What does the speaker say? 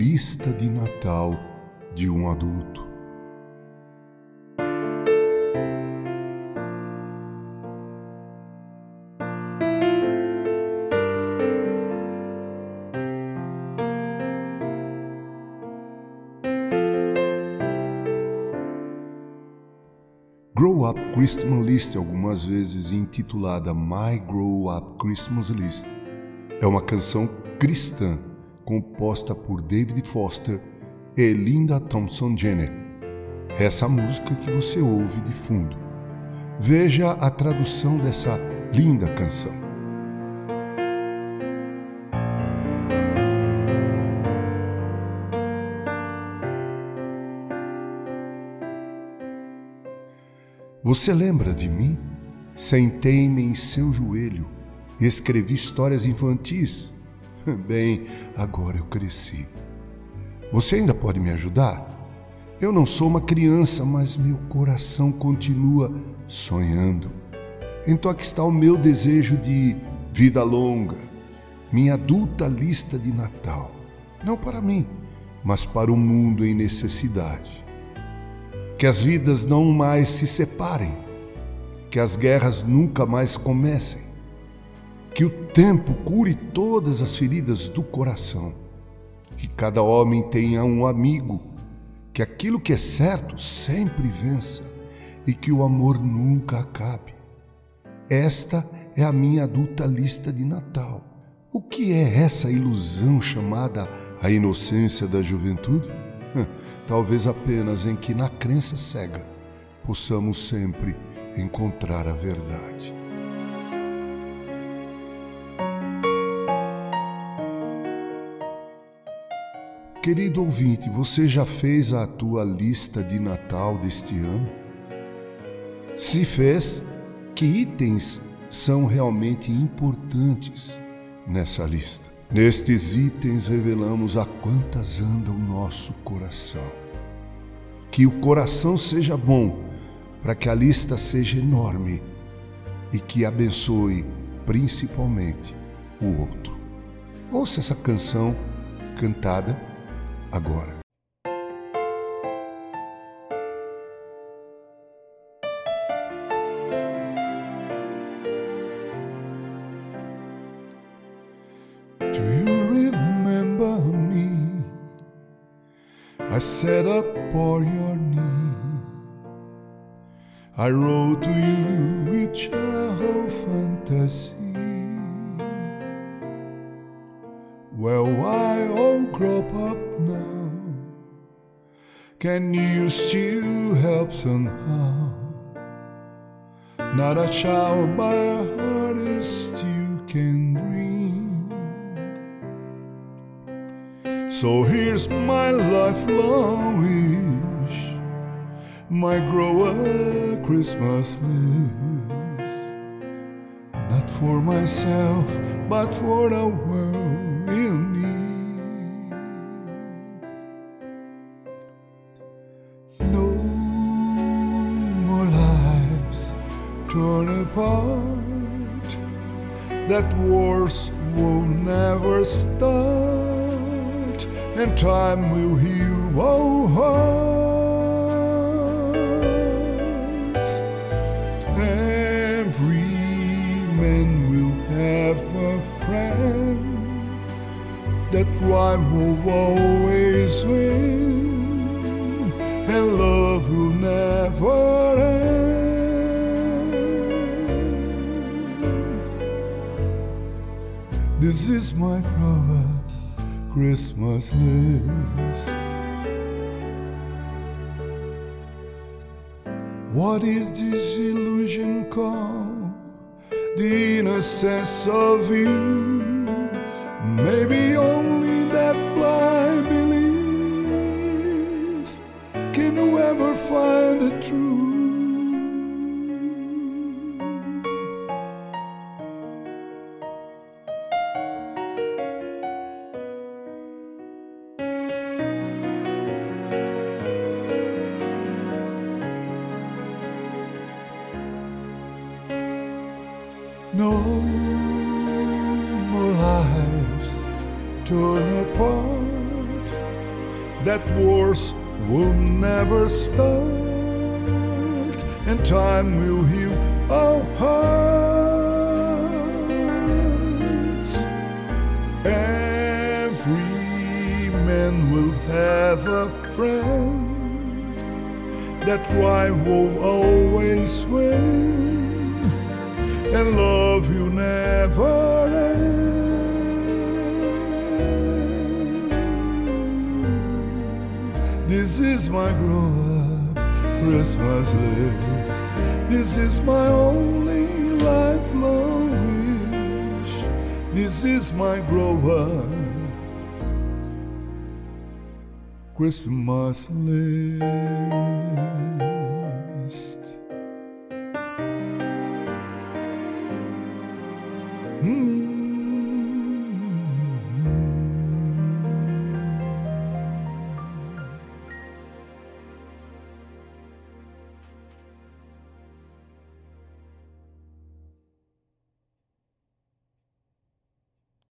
lista de Natal de um adulto. Grow Up Christmas List, algumas vezes intitulada My Grow Up Christmas List, é uma canção cristã composta por David Foster e Linda Thompson Jenner. Essa música que você ouve de fundo. Veja a tradução dessa linda canção. Você lembra de mim? Sentei-me em seu joelho escrevi histórias infantis. Bem, agora eu cresci. Você ainda pode me ajudar? Eu não sou uma criança, mas meu coração continua sonhando. Então aqui está o meu desejo de vida longa, minha adulta lista de Natal. Não para mim, mas para o mundo em necessidade que as vidas não mais se separem, que as guerras nunca mais comecem, que o tempo cure todas as feridas do coração, que cada homem tenha um amigo, que aquilo que é certo sempre vença e que o amor nunca acabe. Esta é a minha adulta lista de Natal. O que é essa ilusão chamada a inocência da juventude? talvez apenas em que na crença cega possamos sempre encontrar a verdade. Querido ouvinte, você já fez a tua lista de Natal deste ano? Se fez, que itens são realmente importantes nessa lista? Nestes itens revelamos a quantas anda o nosso coração. Que o coração seja bom, para que a lista seja enorme e que abençoe principalmente o outro. Ouça essa canção cantada agora. set up for your knee. I wrote to you with Chekhov fantasy. Can you still help somehow? Not a child, but a heart is can dream. So here's my lifelong wish, my grower Christmas list. Not for myself, but for the world in need. Torn apart, that wars will never start, and time will heal our hearts. Every man will have a friend. That will always win, This is my brother. Christmas list. What is this illusion called? The innocence of you. Maybe only that blind belief can ever find the truth. No more lives torn apart. that wars will never start, and time will heal our hearts. Every man will have a friend. That why will always win, and love you never end. This is my grow up Christmas list. This is my only lifelong wish. This is my grow up Christmas list.